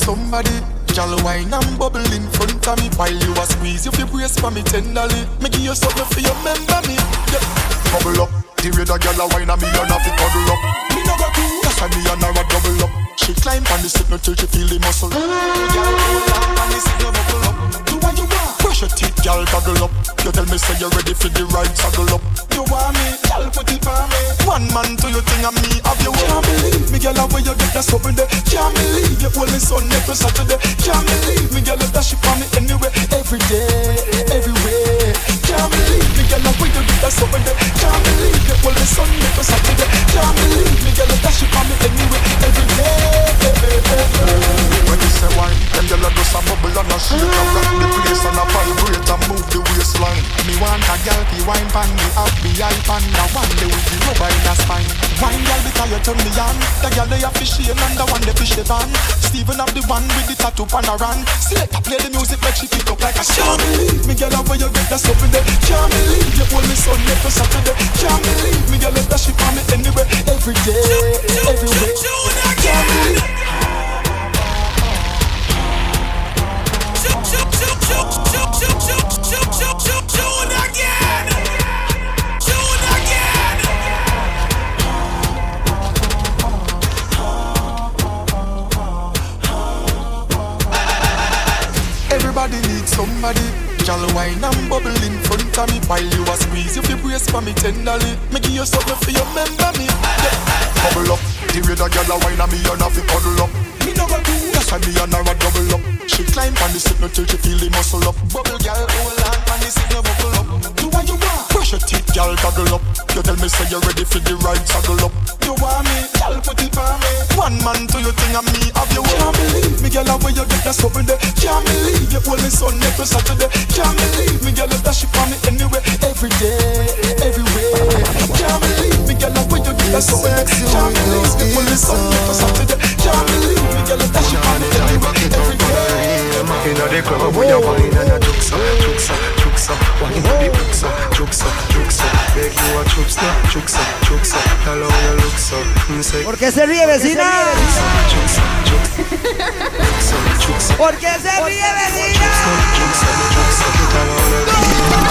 somebody. Gal wine and bubble in front of me while you a squeeze if you feel brace for me tenderly. Me give you something for you remember me. Yeah. Bubble up, way that gal a wine and me and have to cuddle up. Me no go do, that's why me and her a double up. She climb on the signal till she feel the muscle. Gal hold on on the signal buckle up. Do what you want. Brush your teeth, gal toggle up. You tell me say you're ready for the ride, toggle up. You want me, gal put it for me. One man to your thing and me have you. Can't believe me, gal, where you get that stuff in there. Can't believe you only Sunday to Saturday. Can't believe me, gal, that she for me anyway, every day, everywhere. Can't believe me, gal, where you get that stuff in there. Can't believe you only Sunday to Saturday. Can't believe me, gal, that she for me anyway, every day. When you say wine, then gal, just a bubble and a shake and rock the place and a vibrate and move the waistline. Me want a gal be wine pan me out be eye pan the one day with the rubber in the spine. Wine gal because you turn me on. The gal they have fish and the one they fish van. Steven have the one with the tattoo pan a run. Select play the music make she pick up like a Can't believe me gal where you get that stuff in there. Can't believe you hold me Sunday to Saturday. Can't believe me gal that she for me anyway, every day, everywhere. Can't believe. Somebody. Gal wine and bubble in front of me while you a squeeze. You brace for me tenderly. Me give you something for you remember me. Yeah. Bubble up, the that gal a wine and me and have to cuddle up. Me no go do that's why me and her a double up. She climb on the signal till she feel the muscle up. Bubble gal, hold on on the signal buckle up. Do what you want. Brush your teeth, gal, toggle up. You tell me say you're ready for the ride, toggle up. You want me, gal, put it for me. One man to your thing and me have you. Can't believe me, gal, where you get that stuff in there. Can't believe you only Sunday to Saturday. Can't believe me, gal, that she for me anyway, every day, everywhere. Can't believe me, gal, where you get that stuff in there. Can't believe you only Sunday to Saturday. Can't believe me, gal, that she for me anyway, every day. Inna the club we a wine and a juksa, juksa Wine to the juksa, juksa, juksa Make you a juksa, juksa, juksa Tell how you look so mm, say ¿Por qué se ríe, vecina? ¿Por qué se ríe, vecina? Juksa, juksa, tell how you look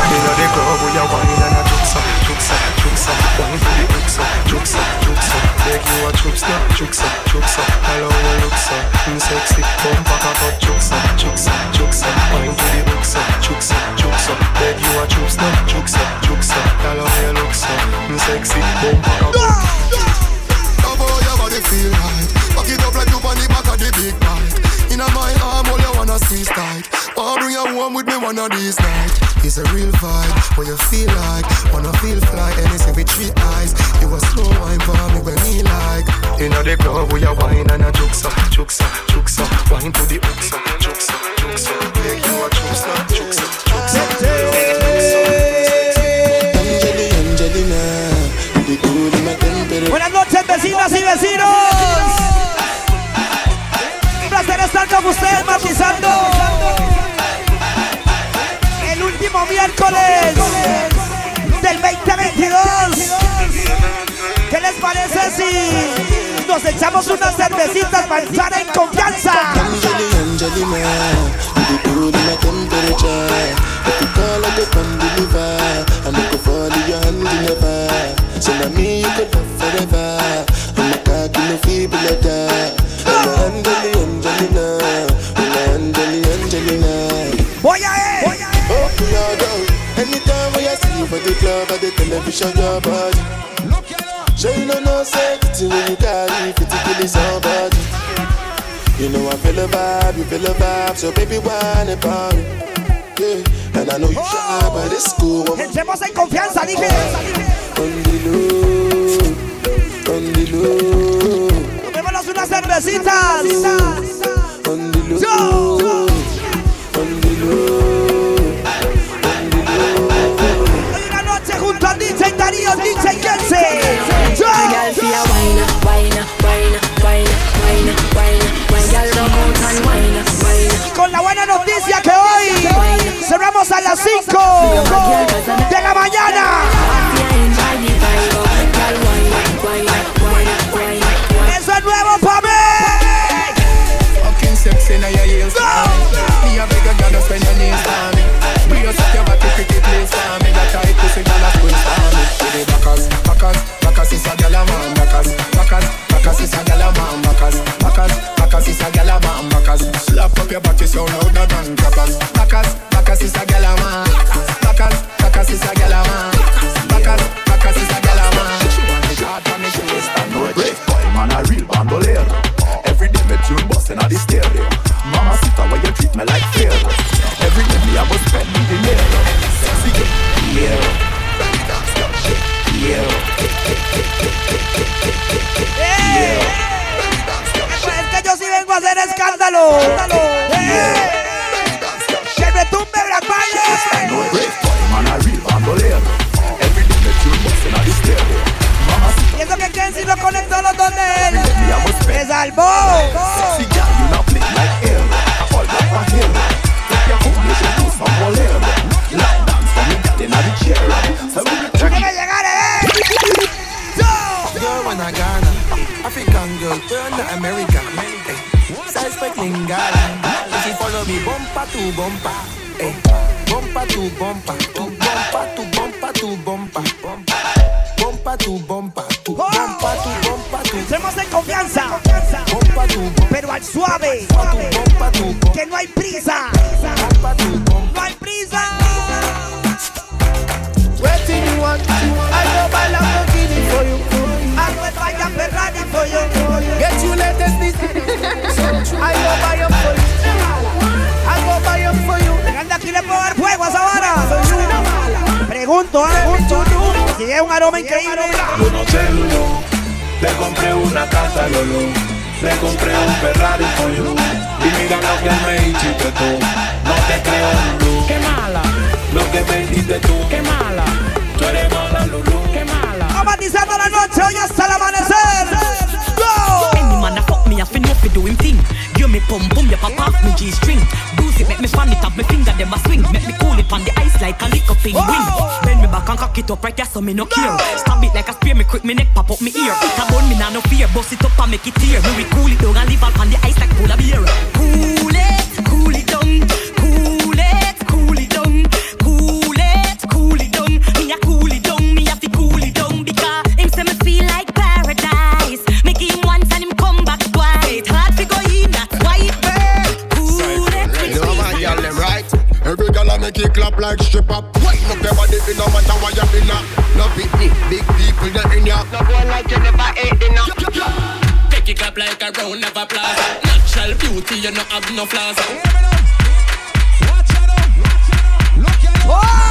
Inna the club we a wine and a juksa, juksa, juksa Wine to the juksa, juksa, juksa Make you a juksa, juksa, juksa Tell how you look so mm, sexy Bumper cock up juksa, juksa, juksa Wine to the juksa, juksa, juksa Make you a juksa, juksa, juksa Tell how you look so mm, sexy Bumper cock up Love how your body feel right Back it up like you on the back of the big bike Inna my arm, all you wanna squeeze tight. Wanna bring you home with me one of these nights. It's a real vibe, what you feel like. Wanna feel fly, anything with three eyes. You a slow wine for me when me like. Inna the club we a wine and a juksa, juksa, juksa. Wine to the juksa, juksa, juksa. Make you a juksa, juksa, juksa. Buenas noches, vecinas y vecinos. Estar con ustedes matizando el último miércoles del 2022. ¿Qué les parece si nos echamos unas cervecitas para entrar en confianza? Angelina, Angelina, you the cool in my temperature. If you call, I get come deliver. I make a fall in your hand never. So now me you could love forever. I'm a cocky no feeble letter. I'm a Angelina, Angelina, I'm a Angelina, Angelina. Voy a él. Open your door. Anytime when I see you for the club or the television, your body. Sure you know no safety when you carry 50 kilos somebody. You know I feel a vibe, you feel a vibe, so baby whine about it. Yeah, and I know you shy, but it's cool. Oh, entremos en confianza, dije. on the low, on the low, Tomémonos unas cervecitas. on the low, on the low, on the low. Hoy una noche junto al DJ Darío, DJ Kense. Girl, feel a wine, wine, wine, wine, wine, wine, wine. Girl, rock out and wine, wine. Y con la buena noticia que hoy cerramos a las 5 de la mañana. a round of. Natural beauty, you no have no flaws. Watch out, watch out, look at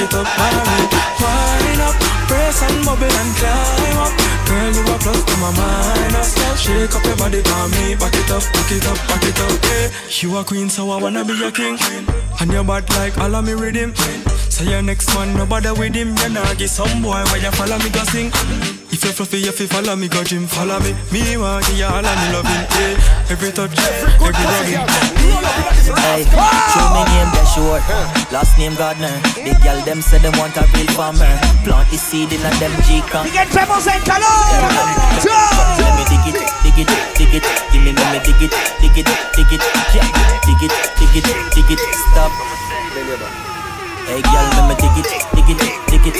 it up, marry Wine up, press and bubble and climb up. Girl, you a plus to my minus. Shake up your body for me Back it up, back it up, back it up, yeah. You a queen, so I wanna be your king. And you're bad like all of me rhythm. Say so your next man, no bother with him. You nah give some boy, why you follow me go sing you fluffy, you fi follow me, go gym, follow me. Me want all me loving, yeah. Every touch, every rubbing. Hey, show me name, that's short. Last name Gardner. Big gal, them say them want a real farmer. Plant the seed in a them G con. We get pebbles and color. Let me dig it, dig it, dig it. Give me, let me dig it, dig it, dig it. Yeah, dig it, dig it, dig it. Stop. Hey girl, let me dig it, dig it, dig it.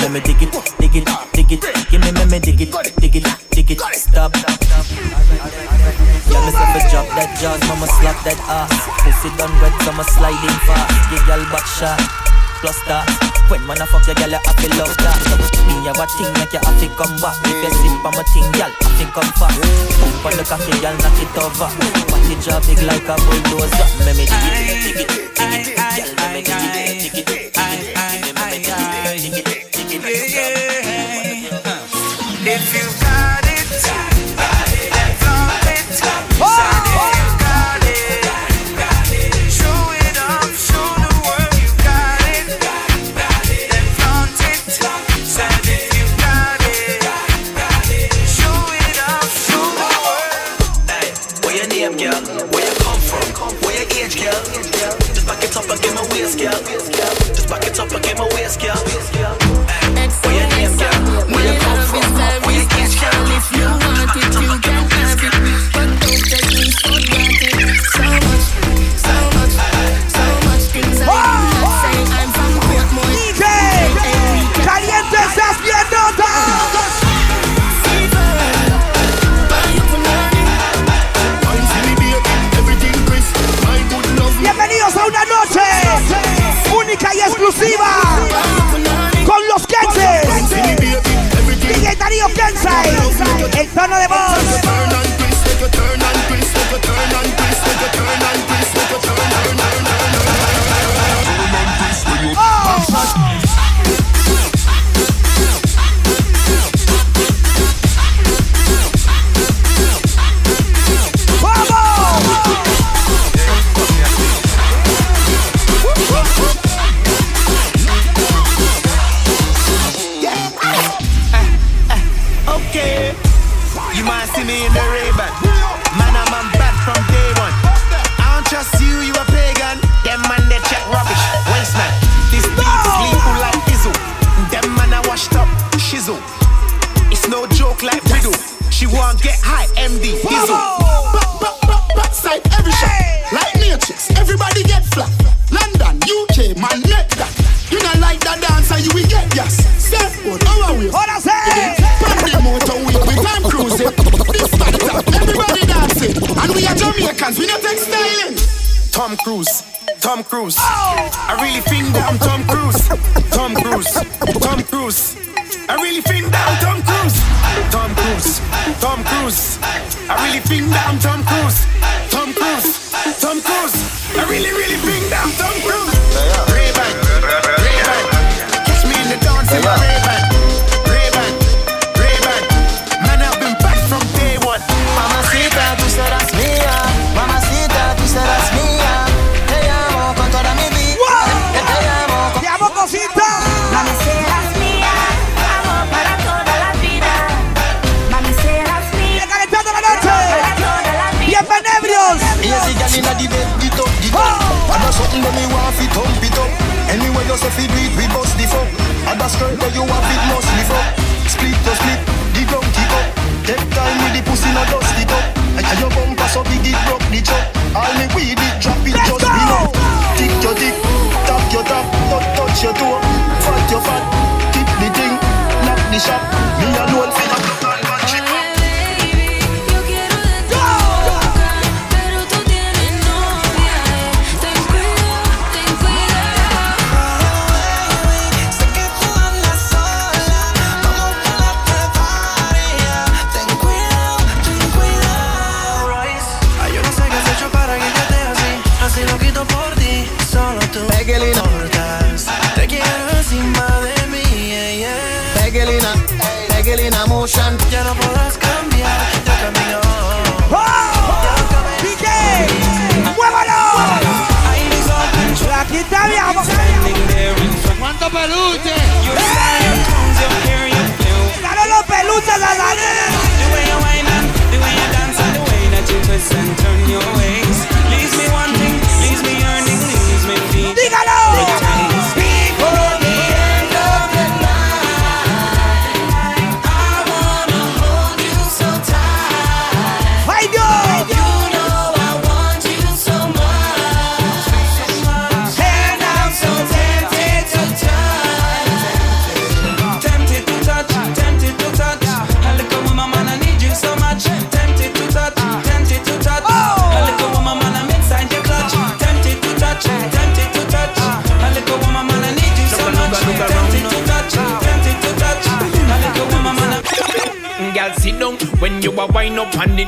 Let me dig it, dig it, dig it. Give me, me, me, dig it, dig it, dig it. Stop. Yeah, me say me drop that jaws, mama slap that ass. Pussy done wet, so me sliding fast. Give girl back shot plus that. When man a fuck your girl, you have to love that. Me have a thing like you have to come back. If you sip on my thing, girl, I to come back. Boom on the cocky, girl, knock it over. What it job big like a bulldozer. Me me dig it, dig it, dig it, girl, me me dig it, dig it. El tono de voz.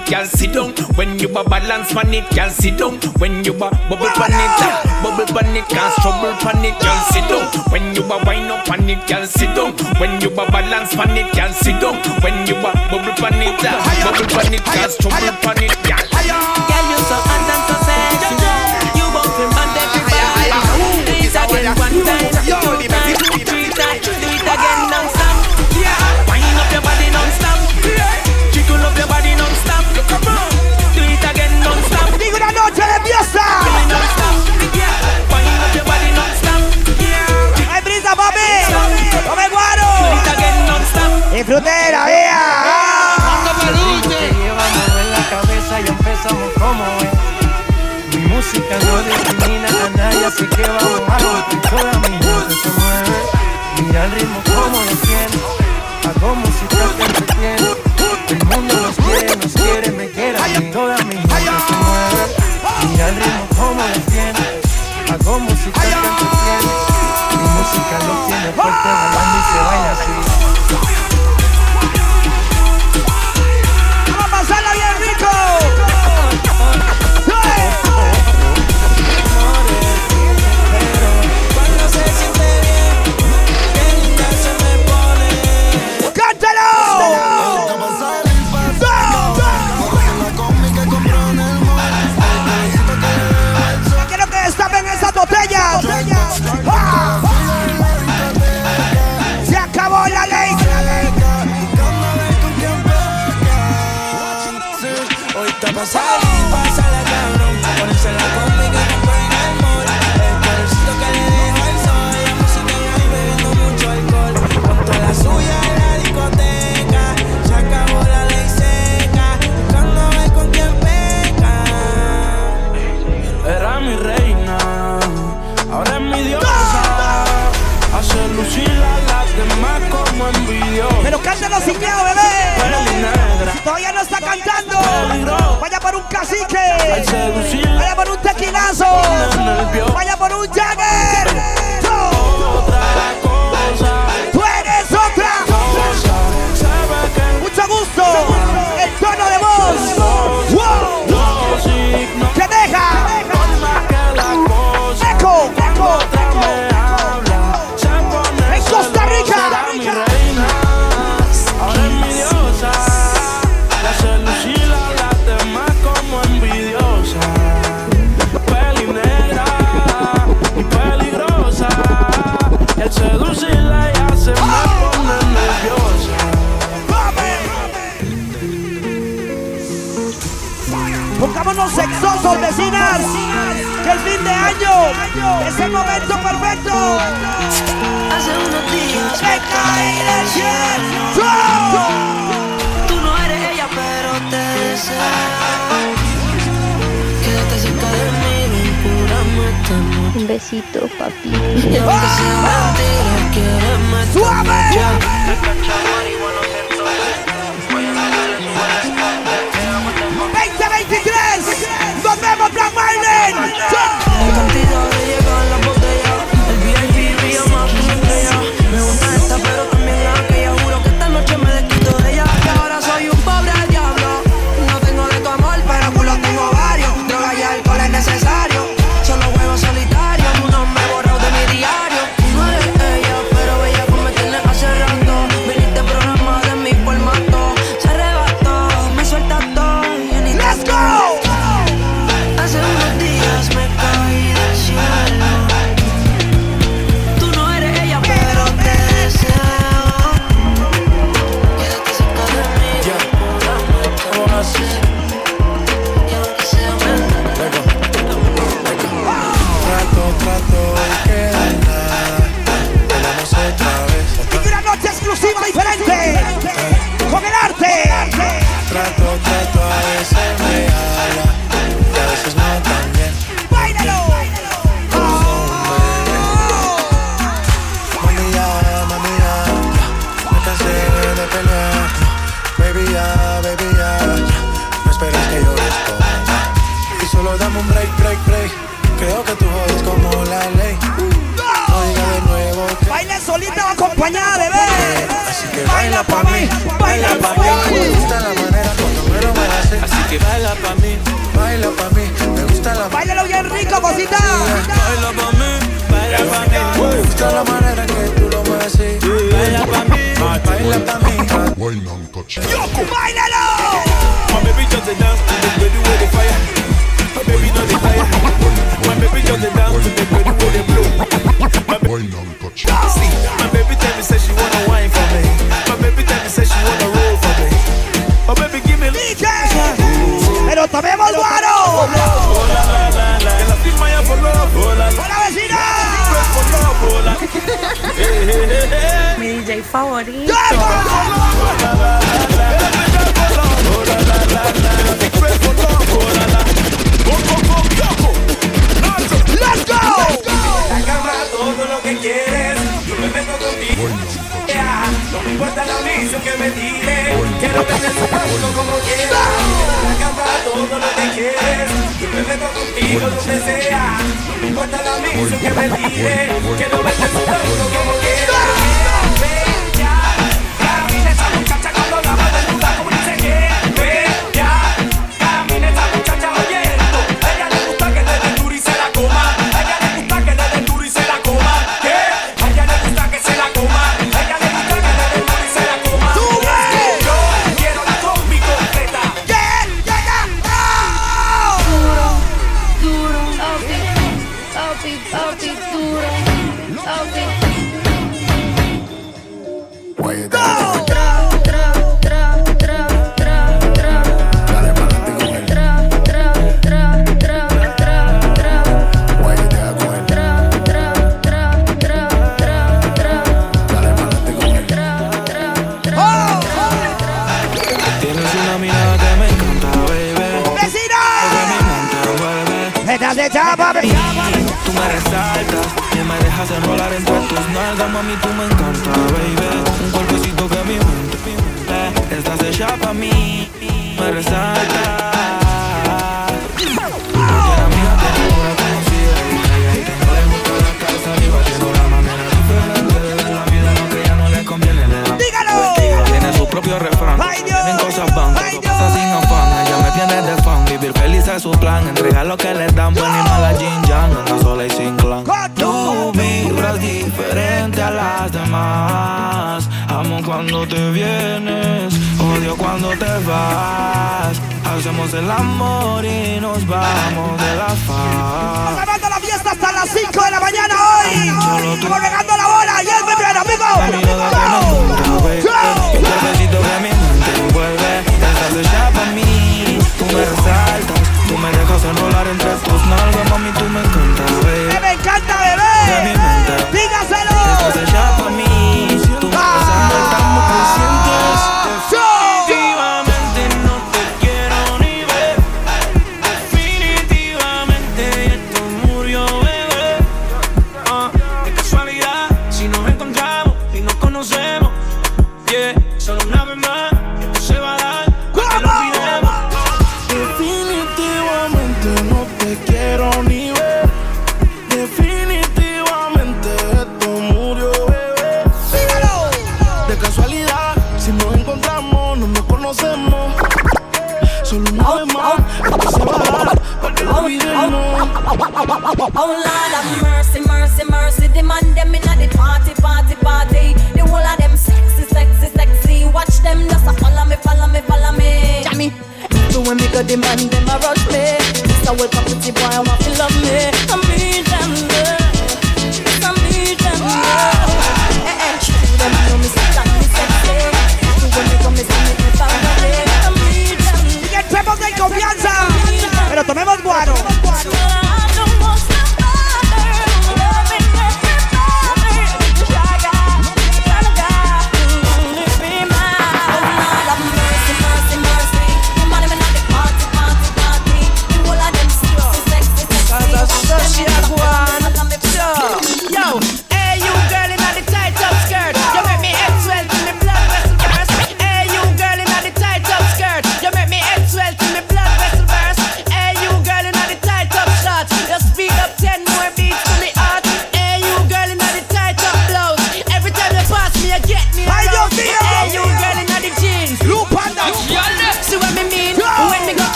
it can sit down. When you a balance pan it can sit down. When you a bubble pan it, ah, bubble pan it can struggle pan it can sit down. When you a wine up pan it can sit down. When you a balance pan it can sit down. When you a bubble pan it, ah, bubble pan it can struggle pan it can Mi música no discrimina a nadie, así que vamos a lo que toda mi gente se mueve. Mira el ritmo como lo tiene, hago música que entretiene. El mundo nos quiere, nos quiere, me quiere a mí, toda mi gente se mueve. Mira el ritmo como lo tiene, hago música que entretiene. Mi música lo tiene Baila pa' mí, baila pa' mí, me gusta la Báilalo bien rico, cosita. Baila pa' mí, baila pa' mí. Me gusta la manera que tú lo mueves así. Baila pa' mí, baila pa' mí. Bailalo. My baby just dance. favorito. Que me Quiero verte como quieras. Todo lo que quieres. Yo me meto contigo donde sea. Me importa la misión que me como. el amor y nos vamos de la faz. Acabando la fiesta hasta las 5 de la mañana hoy. Como regando la bola y amigo.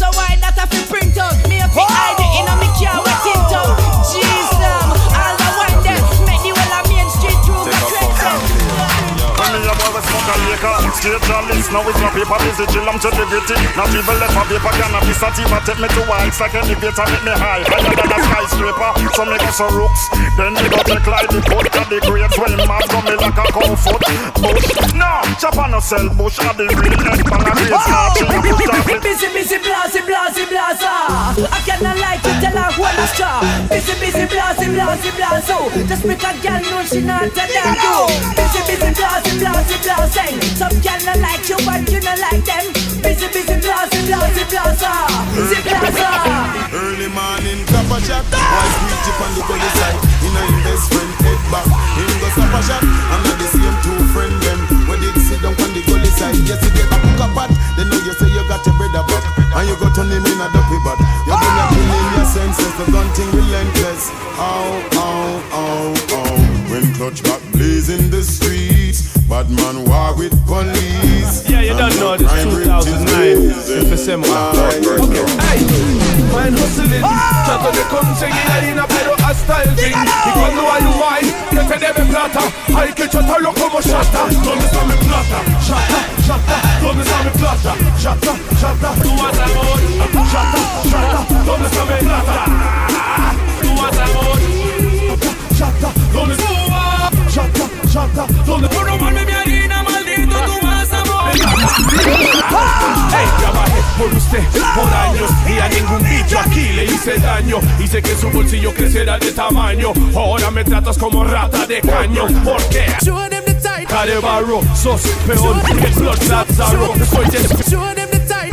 So why not a 50 straight journalist. Now it's my paper busy, chill, I'm to the gritty. Not even left a paper cannabis, sativa take me to heights like elevator, make me high. Higher than a skyscraper, so make us a rooks. Then they got take like the put at the grades when man come me like a cow foot. Bush, no, chop on no sell bush at the real head, bang a race, not chill, push off it. Busy, busy, blasey, blasey, blaza. I cannot like to tell her what is straw. Busy, busy, blasey, blasey, blazo. Just make a girl know she not a damn do. Busy, busy, blasey, blasey, blasey. Some girl not like you, but you not like them. Busy, busy, blasey, blasey, blaza. Busy, blaza. Ah. Early morning, top a shot. Wise reach up on the gully side. You know him best friend head back. Him go stop a shot. And not the same two friend them. When they sit down on the gully side, yes you get a hook up pot. They know you say you got your brother back, and you go turn him in a duppy bat. You gonna kill him your senses. The gun thing relentless. Ow, ow, ow, ow. When clutch back blazing the streets, bad man war with police. Yeah, you don't know this 2009. Empecemos. Okay. Hey, man hustling, ah! trato de conseguir harina pero hasta el fin. Y cuando hay un guay que te debe plata, hay que tratarlo como chata. ¿Dónde está mi plata? Chata, chata, ¿dónde está mi plata? Chata, chata, tú vas a morir. Chata, chata, ¿dónde está mi plata? Tú vas a morir. Chata, ¿dónde está? Chata, chata, ¿dónde? Por robarme mi harina, maldito, tú vas a morir. Hey, trabajé por usted por años y a ningún bicho aquí le hice daño. Hice que su bolsillo creciera de tamaño. Ahora me tratas como rata de caño. ¿Por qué? Care barro, sos peor que el Blood Lazaro. Soy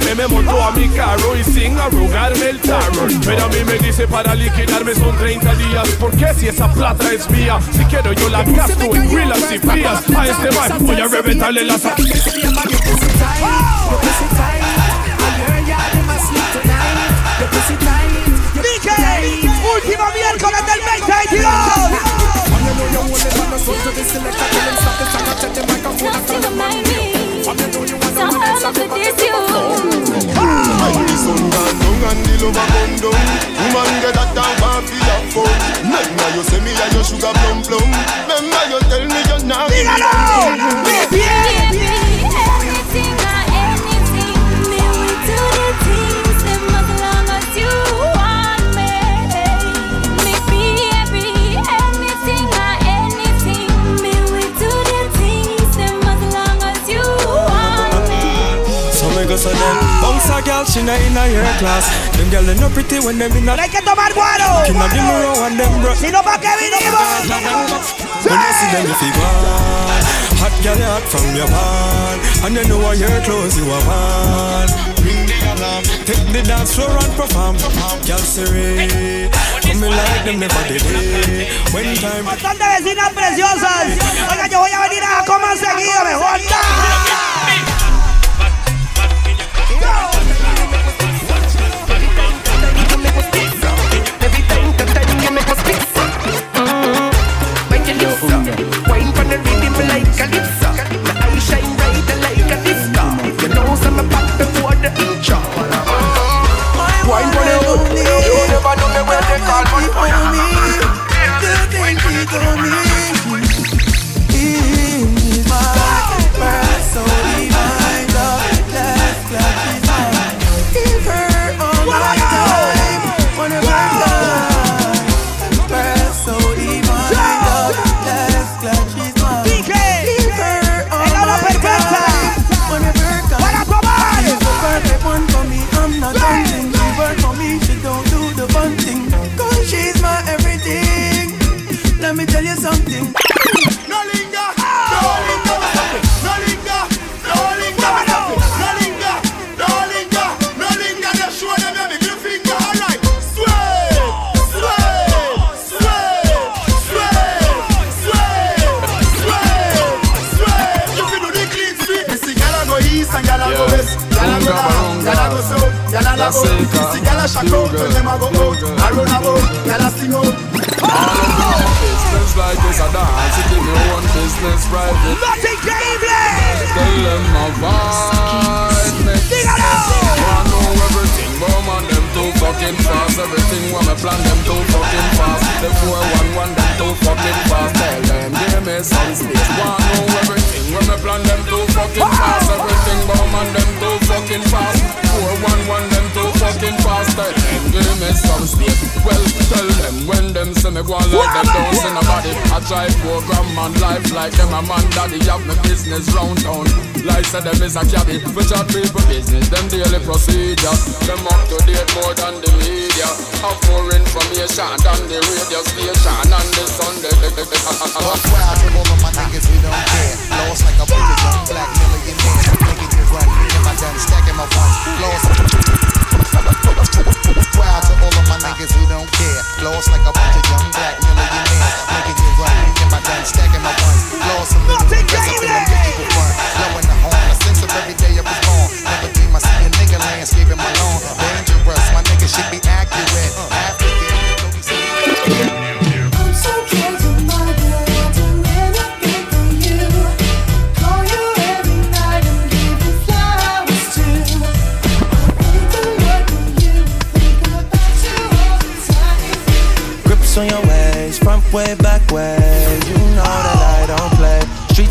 me me montó a mi carro y sin arrugarme el tarro Pero a mí me dice para liquidarme son 30 días ¿Por qué si esa plata es mía? Si quiero yo la gasto en huilas y frías A este man voy a reventarle las DJ, último miércoles del 2022. Sun gone down and the come down Woman get that down Remember you me your sugar plum plum Remember you tell me you're not so them. Bounce a girl, she not in a your class. Them girl they no pretty when them in a Hay que tomar guaro Kina give me row and them bro. Si no pa' que vinimos When you see them if you want Hot girl hot from your man And you know what your clothes you a man Ring the alarm. Take the dance floor and perform. Girl Come me like them never did When time Montón de vecinas preciosas. Oiga, yo voy a venir a comer seguido, mejor Wine for the rhythm like calypso. My eyes shine brighter like a disco. You know some back before the intro. Wine for the You never know me when they call me. Gyal a out when them a go out, a run about, gyal a sing out. Business like this a dance, it give me one business private. Nothing gameless. Tell them avoid me. Wanna know everything, but man them too fucking fast. Everything when me plan them too fucking fast. The 411 them too fucking fast. Tell them give me some space. Want know everything when me plan them too fucking fast. Everything bomb and them too fucking fast. 411 them some space. Well, tell them when them see me go on like them don't see nobody. I try program man life like them a man daddy. Have me business round town. Like said them is a cabbie. We chat people business. Them daily procedure. Them up to date more than the media. Have more information than the radio station and the Sunday. Buck wild to all of my niggas who don't care. Lost like a bunch of young black millionaires. Making it run, in my gun, stacking my funds. Lost. Niggas who don't care. Lost like a bunch of young black millionaires. Making it run, in my gun, stacking my funds. Lost a little rest up in the Mickey fun. Blowing the horn, a sense of every day I was born. Never dream I see a nigga landscaping my lawn. Dangerous, my nigga should be accurate.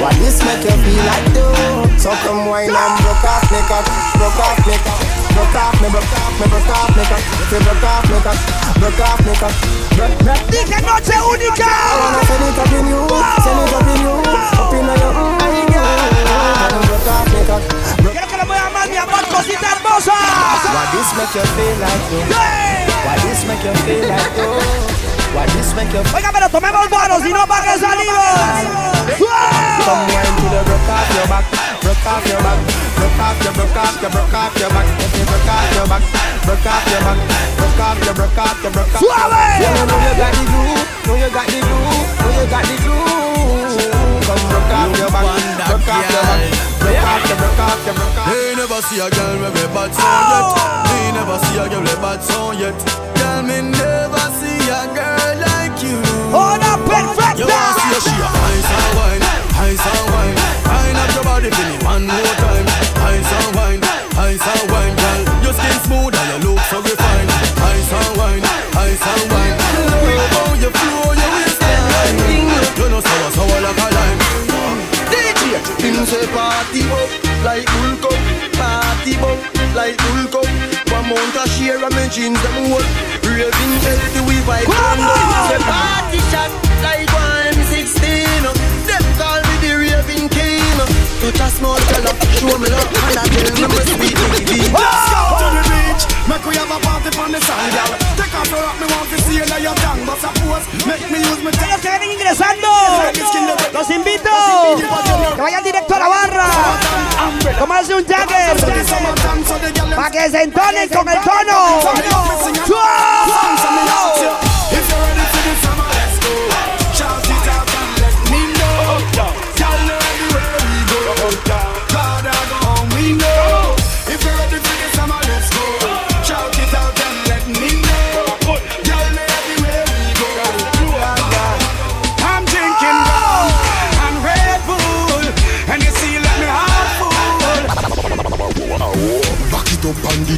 Why this make you feel like make make make no? So come wine and broke off me cock, broke off me cock, broke off me, broke off me, broke off me broke off me broke off me. Broke, broke. I wanna send it up in you, send it up in you, up in your hermosa. Why this make you feel like? Why this make you feel like? Why this make you Oiga, pero tomemos bonos y no pagues salimos. Come wine till you broke off your back, broke off your back, broke off your, broke off your, broke off your back. If you broke off your back, broke off your back, broke off your, broke off your, broke off. Suave. Yeah, know you got the glue, know you got the glue, know you got the glue. Come broke off your back, broke off your back, broke off your, broke off your, broke off. Me oh! never see a girl with a bad song yet. Me never see a girl with a bad song yet. Girl, me never see a girl like you. Hola, perfecta. You want to see she a ice and wine, ice and wine. Wine up your body for me one more time. Ice and wine, ice and wine, girl. Your skin smooth and your look so refined. Ice and wine, ice and wine. Love how you flow your waistline. You know sour, sour like a lime. DJ, him say party up like Hulk up, party up like Hulk up. One month a share of me jeans them hold. Raving healthy we vibe on Say party shot like one Touch a small fella, show me love and I tell me my sweet baby. Let's go! To the beach. Make we have a party on the sand, girl. Take off your rock, me want to see you now your tongue. But suppose, make me use my Los que vienen ingresando, los invito. Que vayan directo a la barra. Tomarse un Jagger para que se entonen con el tono. If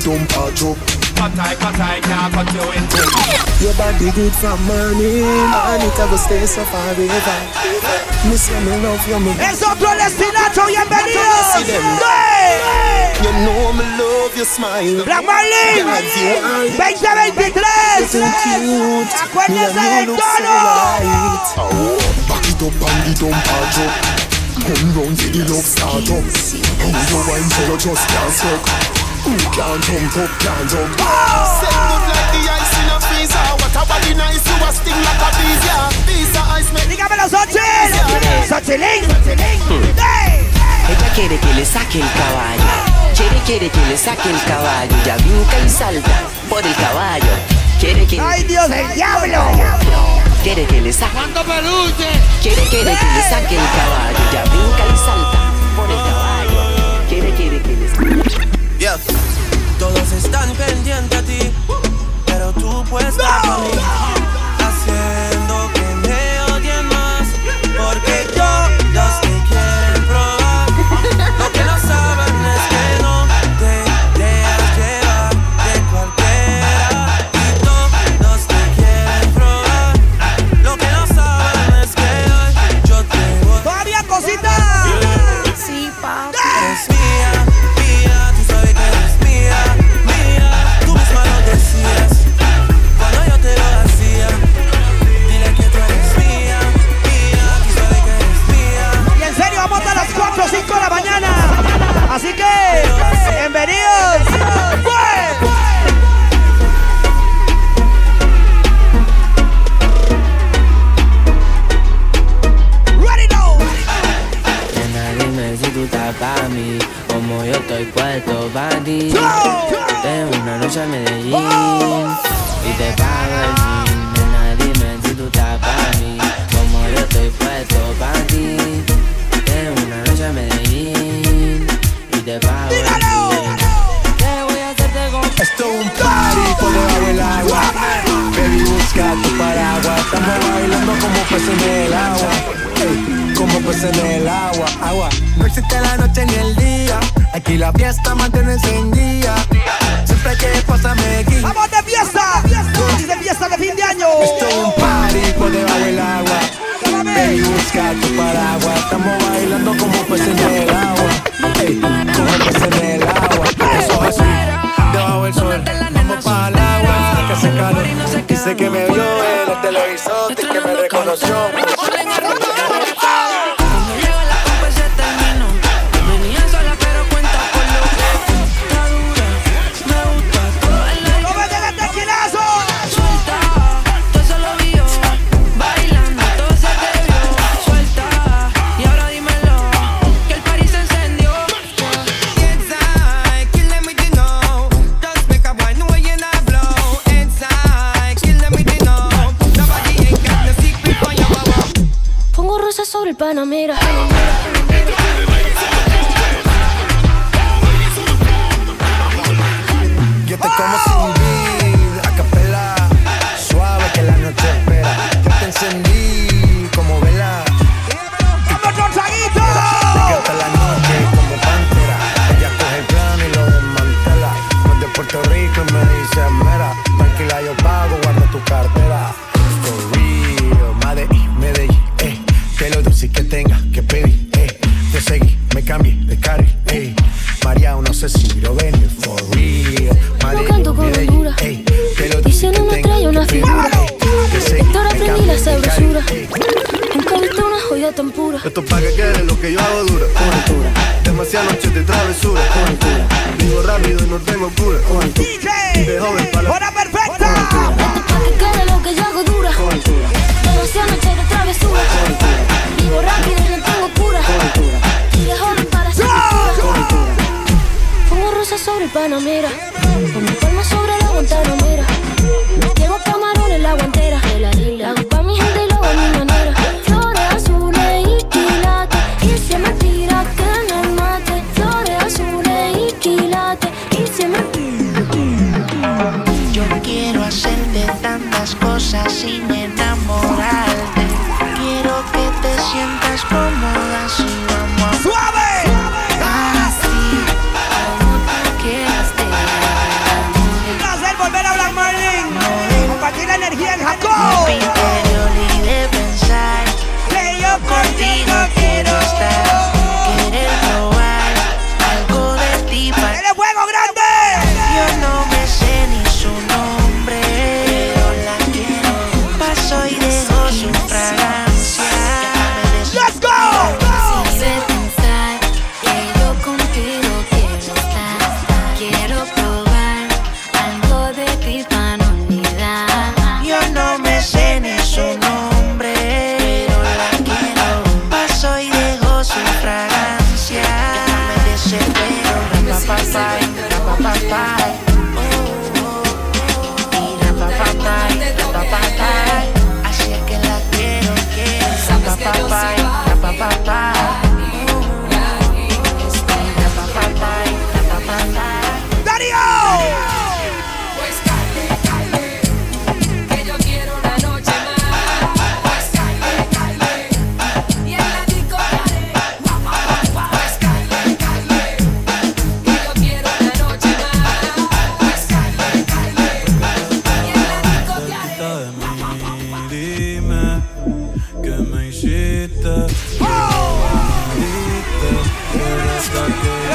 up and the drop. Cut I, cut I, can't cut you in two. Your body good from morning and it ever stay so forever. Miss you, me love you, me. Es otro destinato, bienvenidos. See them. You know me love your smile. Black Marlin, Girl, you are 2023. Looking cute. Acuérdense Me and del you look oh. so tono. right. Back it up and the dumper drop. Come round to the love start up. How you wine so you just can't suck. Who can't jump up, can't jump up? Set good like the ice in a freezer. What a body nice, you a sting like a bees, yeah. These are ice men. Dígamelo, Xochitl. Xochilín. Ella quiere que le saque el caballo. Quiere, quiere que le saque el caballo. Ya brinca y salta por el caballo. Quiere que. ¡Ay, Dios del diablo! Quiere que le saque. ¡Cuánto peluche! Quiere, quiere que le saque el caballo. Ya brinca y salta por el caballo. Quiere, quiere que le saque. Todos están pendientes a ti, pero tú puedes no. estar. rico y me dice mera. Tranquila, yo pago, guarda tu cartera. For real, Medellín, Medellín, eh. Te lo dulce que tenga que pedir, eh. Te seguí, me cambié de carril, eh. María, no sé si miro venir, for real. Madrid, no canto con Medellín, ey, te lo dulce y si no me trae una figura. Eh. Te seguí, ahora aprendí la sabrosura. Eh. Nunca he visto una joya tan pura. Esto es para que quede lo que yo hago duro rápido y no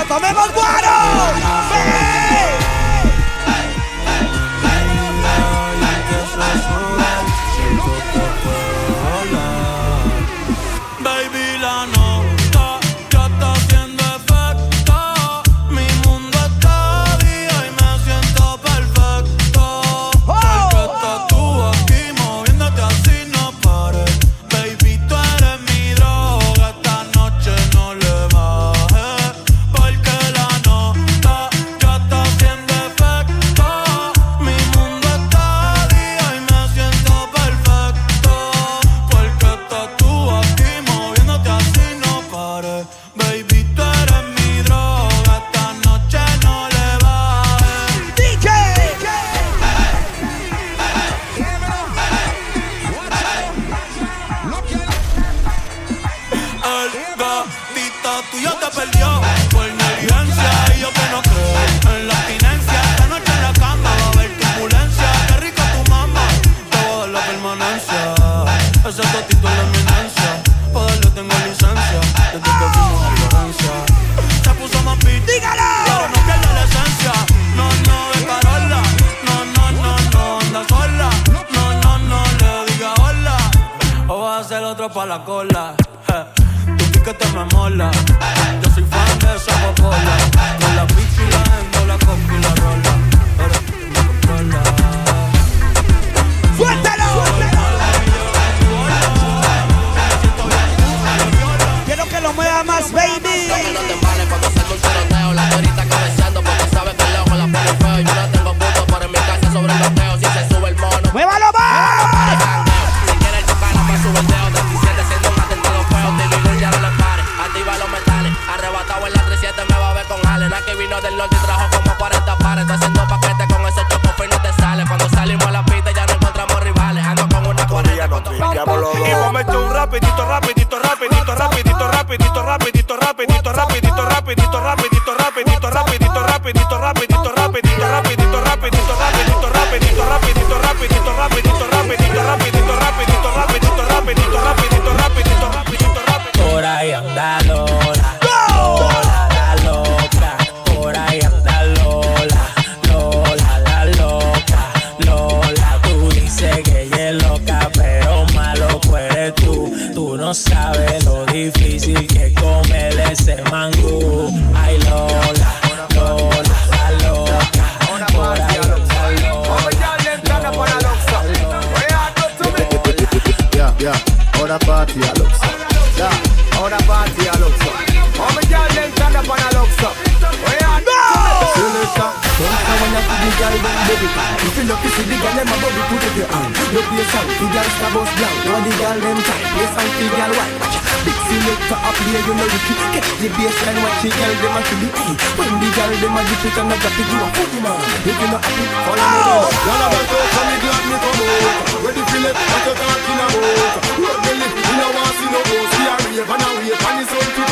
倒霉包 difícil que comer ese mango. Ay, Lola, Lola, la loca. Por ahí loca. Yeah, yeah, ahora party a looks up. Ahora party a looks up. All no. The you the the the them tight, the girl white. Big up here, you know you the baseline, them a be hey, When the girl, them a dip it and a drop it, you a man. Happy, follow me oh! Y'all a bad girl, come me Ready for it, what you you know rave and a and it's on to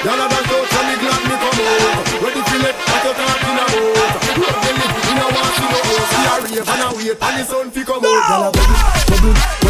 Y'all a bad girl, come me Ready for it, what you see rave and a and it's on to Y'all a bad girl, come me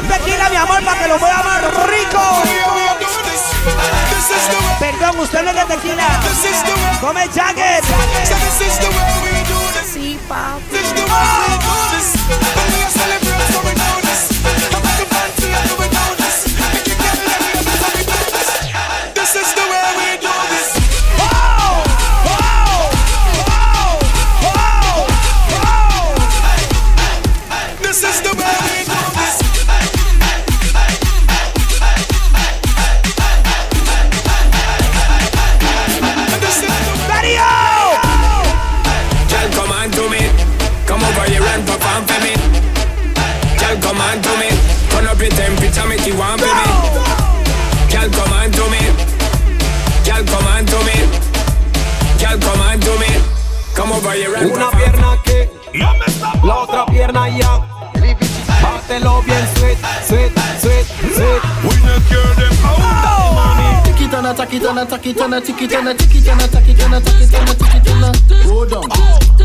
usted quiera, mi amor, para que lo pueda amar rico. Perdón, usted no es de tequila. Come jacket. Sí, papi. tack it and attack it and attack it and attack it and attack it and attack it and attack it and go down,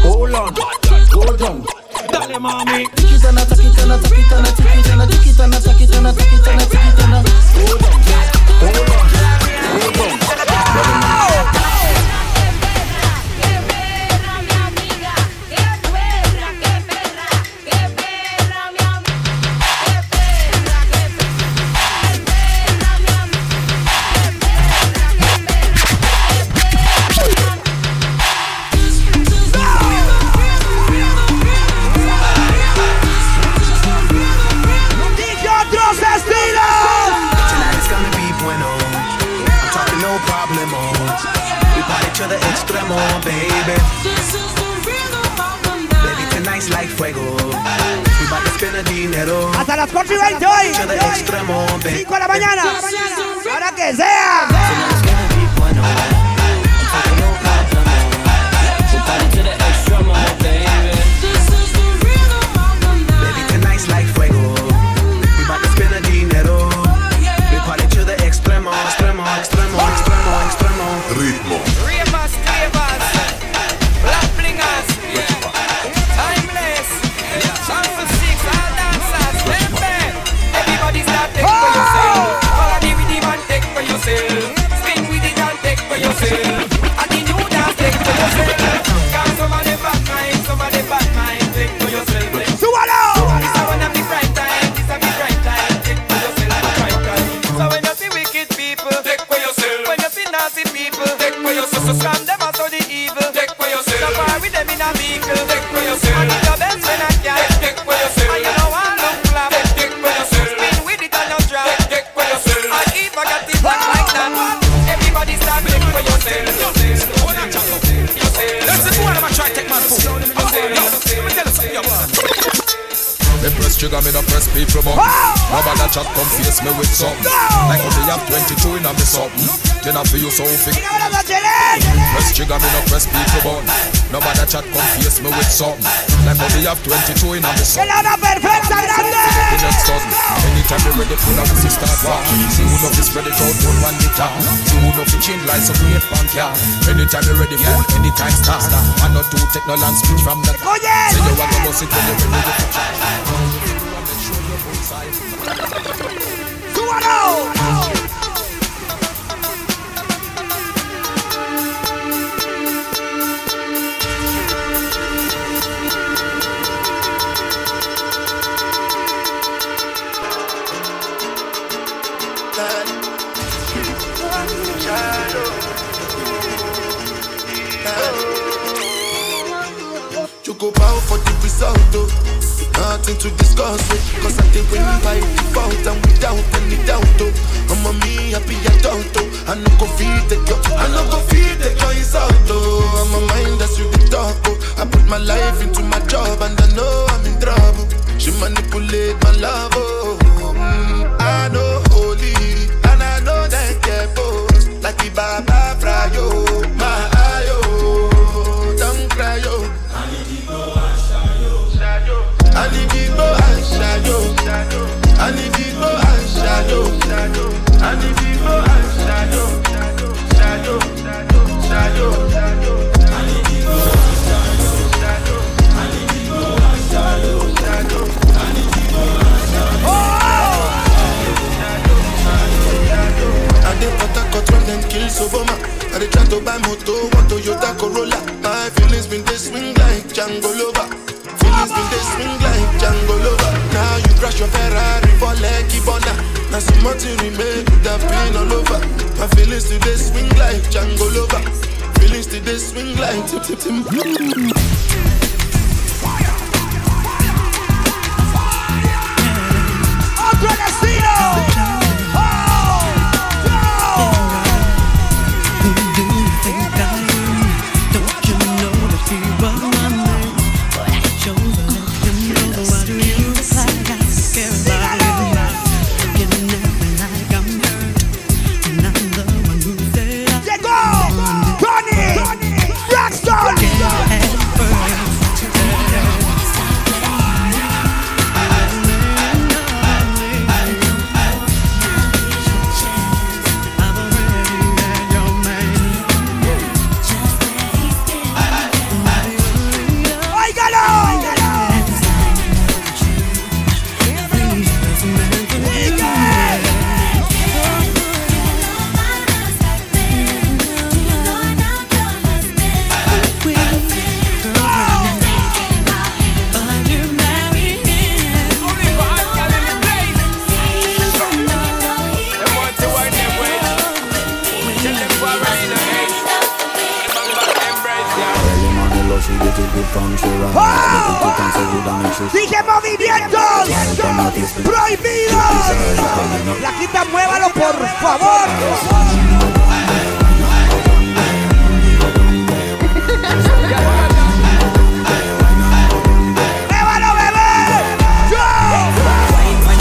hold on, go down. Dale mami. Tick it and attack it and attack it and attack it and attack it and life without and without any doubt. Oh. I'm a me happy adult. Oh. I no go feed the girl. I no go feed the girl is out. Oh. I'm a mind that's you the talk. Oh. I put my life into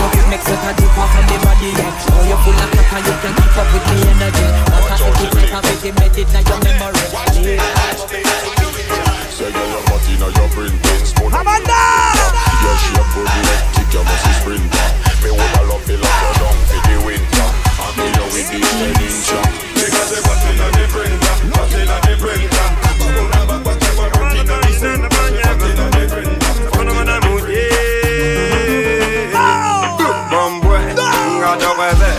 you get mixed with a deep off of the body, yeah. Oh, you full of crack and you can keep up with the energy. What a epic track of it, embedded in your memory. Say girl, your butt inna your brain pins, but Amanda! Your shape good leg kick, you must be sprinter. Me woulda love to lock you down for the winter. And me you with the ten inch. Because the butt inna the printer, butt inna the printer. Butt inna the printer, butt inna the printer. Bombwe, nga dorebe,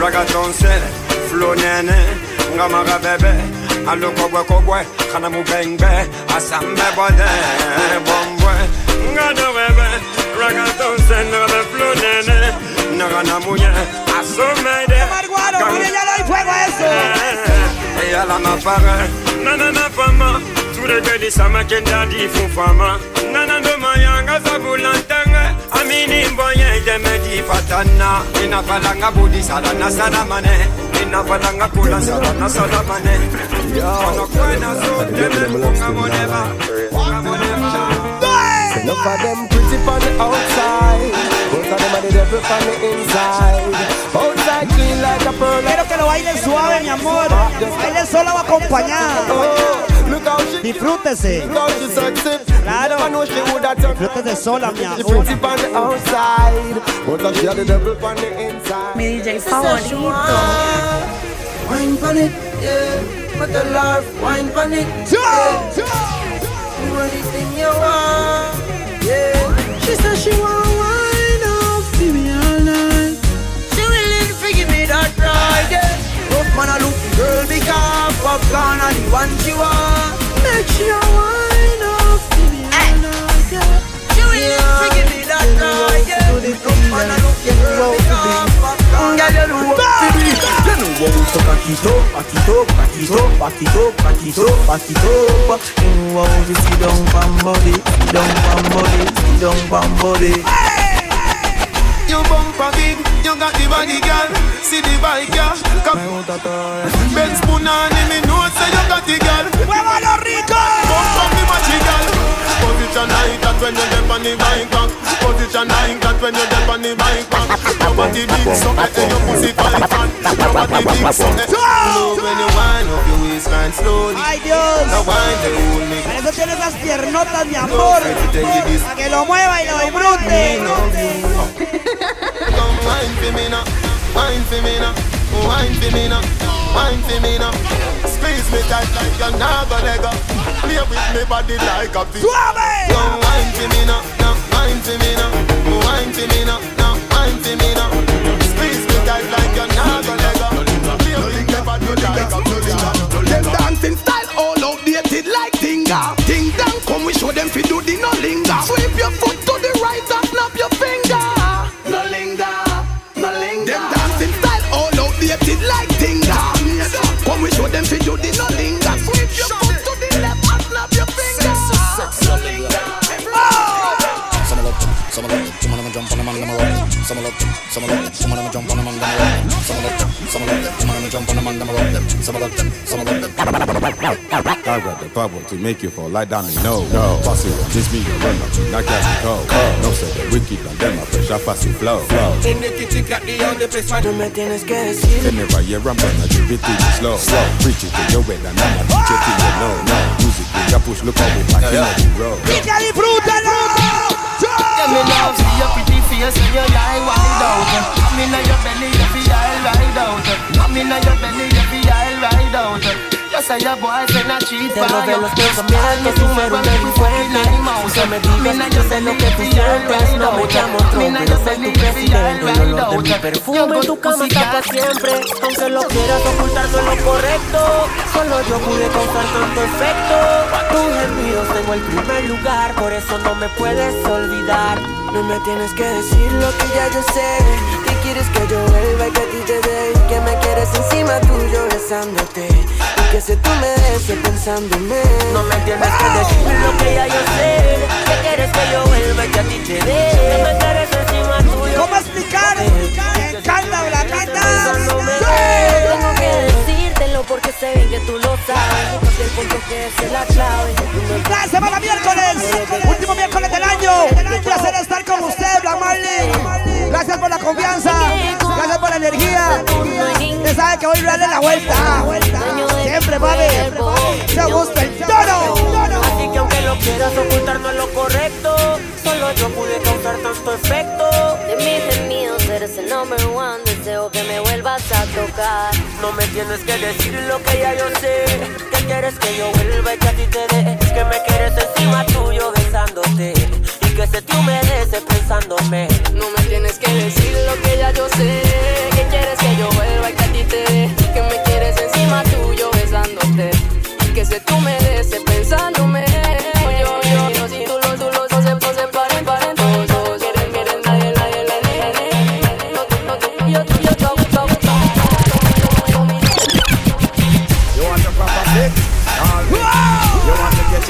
ragaton sele, flow nene, nga mara bebe, alo kogwe kogwe, kana mu bengbe, asambe bode, bombwe, nga dorebe, ragaton sele, nga flow nene, naga na muye, asomede, y fuego a eso. Ella eh, eh, la mapare, nana na fama, ture gedi sama kenda di fufama, nana do mayanga zabulantanga, amini mboye jeme di fatana, ina falanga budi salana salamane, ina falanga kula salana salamane, kono kwena so teme kunga moneva, kunga moneva. Enough of them pretty on the outside, most of them are the devil on the inside. Outside clean like a pearl. Quiero que lo bailen suave, mi amor. Baile solo o acompañado. Oh. Disfrútese. Claro. Disfrútese sola, mi amor. Pretty on the outside, most of them the devil on the inside. Mi DJ favorito. Wine pon it, yeah. Put the love, wine pon it, yeah. Do anything you want, yeah. She said she want wine off for me all night. She willing to give me that ride, yeah. Rough man a look, girl because popcorn are the one she want. Make sure wine off for me all night, yeah. To give me that ride, yeah. Rough man a look, girl because popcorn are the one she want. You know what so back it up, back it up, back it up, back it up, back it up, back it up. You know how we sit down from body, sit down from body, sit down from body. You bumper big, you got the body girl. See the bike girl Come. Ben me know say you got the girl. Me Position like that when you get on the bike back Position like that when you get on the bike back Your body big so I your pussy tight fat Your body big so. Slow when you wind up your waistline slowly. ¡Ay, Dios! Now wind the whole nigga Para eso tiene esas piernotas, mi amor. Para que lo mueva y lo disfrute. Wine for me now, wine for me now, wine for me now, wine for me now. Squeeze me tight like you're not gonna. Play with me body like a fish. Come wine for me now, now wine for me now, wine for me now, now wine for me now. Squeeze me tight like not gonna go. Play with me body like a fish. Them dancing style all outdated like Tinga. Ting dang, come we show them fi do the no linger. Sweep your foot to the show them fi do the Some of them, some of them, some of them jump on them and them roll. Some of them, some of them, some of them jump on them and them roll. Some of them, some of them. I got the power to make you fall like down and no, no. Fácil, just me you run up, knock out the cold. No sé de wicked and them a a fácil flow. En el kitchen cat the on the place No me tienes que decir Can never hear I'm gonna give it to you slow, slow. Preach it to your head and I'ma teach it to you no, no. Music, you push, look how we back in the road. ¡Diga, disfrútalo! Yeah, me love see your pretty you lie wide out. Come in your belly, you feel all right out. Come in your belly, you feel all right out. You say your boy say not cheat Te robé los pensamientos y fueron Si me digas yo sé lo que tú sientes. No me llamo Trump, pero soy tu presidente. El olor de mi perfume en tu cama está para siempre. Aunque lo quieras ocultar no es lo correcto. Solo yo pude causar tanto efecto. Tus envíos tengo el primer lugar. Por eso no me puedes olvidar. No me tienes que decir lo que ya yo sé. Que quieres que yo vuelva y que a ti te dé y Que me quieres encima tuyo besándote. Y que si tú me des pensándome. No me tienes que decir lo que ya yo sé. Que quieres que yo vuelva y que a ti te dé Que me quieres encima tuyo. ¿Cómo explicar? Calda blanquita. Tengo que porque sé bien que tú lo sabes. Porque el punto que es la clave. La semana miércoles, último miércoles del año. Un placer estar con usted, Black Marley. Gracias por la confianza, gracias por la energía. Usted sabe que hoy darle la vuelta. Siempre, papi. Se gusta el tono. Así que aunque lo quieras ocultar no es lo correcto Solo yo pude causar tanto efecto De mis gemidos eres el number one. Deseo que me vuelvas a tocar. No me tienes que decir lo que ya yo sé Que quieres que yo vuelva y que a ti te dé que me quieres encima tuyo besándote Y que se te humedece pensándome No me tienes que decir lo que ya yo sé. Que quieres que yo vuelva y que a ti te dé. Que me quieres encima tuyo besándote. Y que se tú me des pensándome.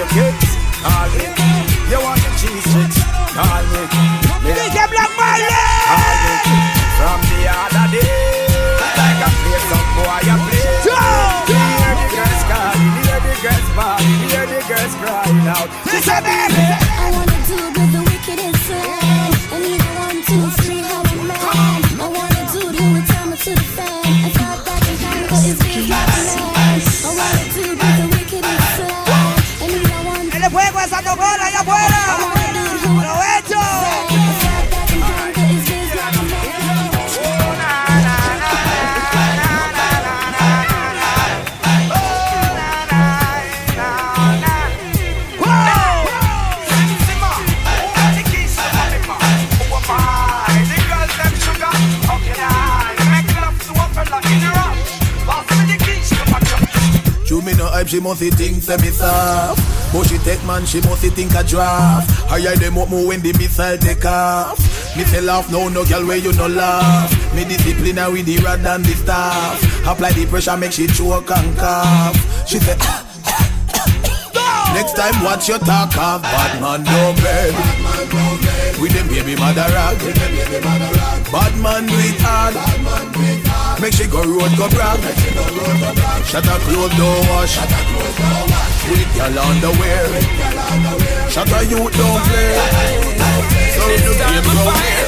Your kicks? All me. You want your cheese sticks? All me. DJ Black Marley. All me. From the other day, like I play some boy, I play. Hear the girls calling, hear the girls bawling, hear the girls crying out. She said, baby. She must think say me soft. But she take man, she must think a draft. Higher them up more when the missile take off. Me say laugh, no, no girl where you no laugh? Me discipline her with the rod and the staff. Apply the pressure, make she choke and cough. She say ah, ah, ah, Next time watch your talk of? Bad man no beg With them baby mother rag. Bad man it hard Make she go road go brag Shut her clothes don't wash With your underwear Shut her youth don't play So the game go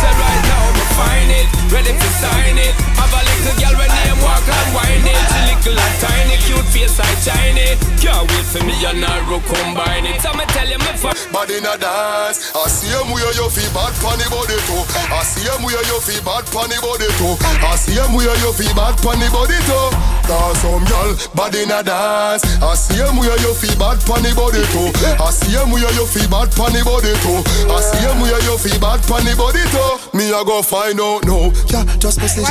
Say right now, me find it, ready to sign it. Have a little girl when name walk and whine it. She little and tiny, cute face like shiny. Can't wait for me and her combine it. So me tell you me fuck. Body in a dance. I see him where you feel bad funny body too. I see him where you feel bad funny body too. I see him where you feel bad funny body too. Dance some girl, body in a dance. I see him where you feel bad funny body too. I see him where you feel bad funny body too. I see him where you feel bad funny body too. Me I go find out now. Yeah, just message.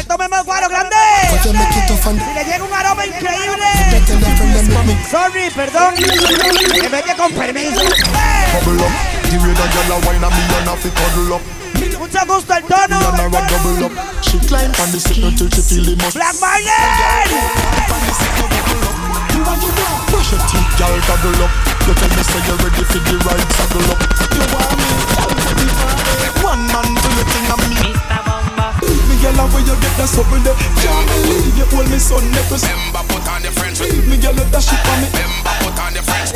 ¿Cuánto me grande? Oye, me quito fan. Si le llega un aroma increíble. Sorry, perdón. Me con permiso. Bubble up. The way that girl a wine me and a fit up. Mucho gusto el tono. Me and her a double up. She climb on the seat until she feel the must. Black Marley. Brush your teeth, girl, goggle up. You tell me say you're ready for the ride, saddle up. You want me? One man do the thing and me. Me girl, where you get that supple there? Can't believe you hold me son necklace. Remember put on the French. Me girl, let that shit on me. Remember put on the French.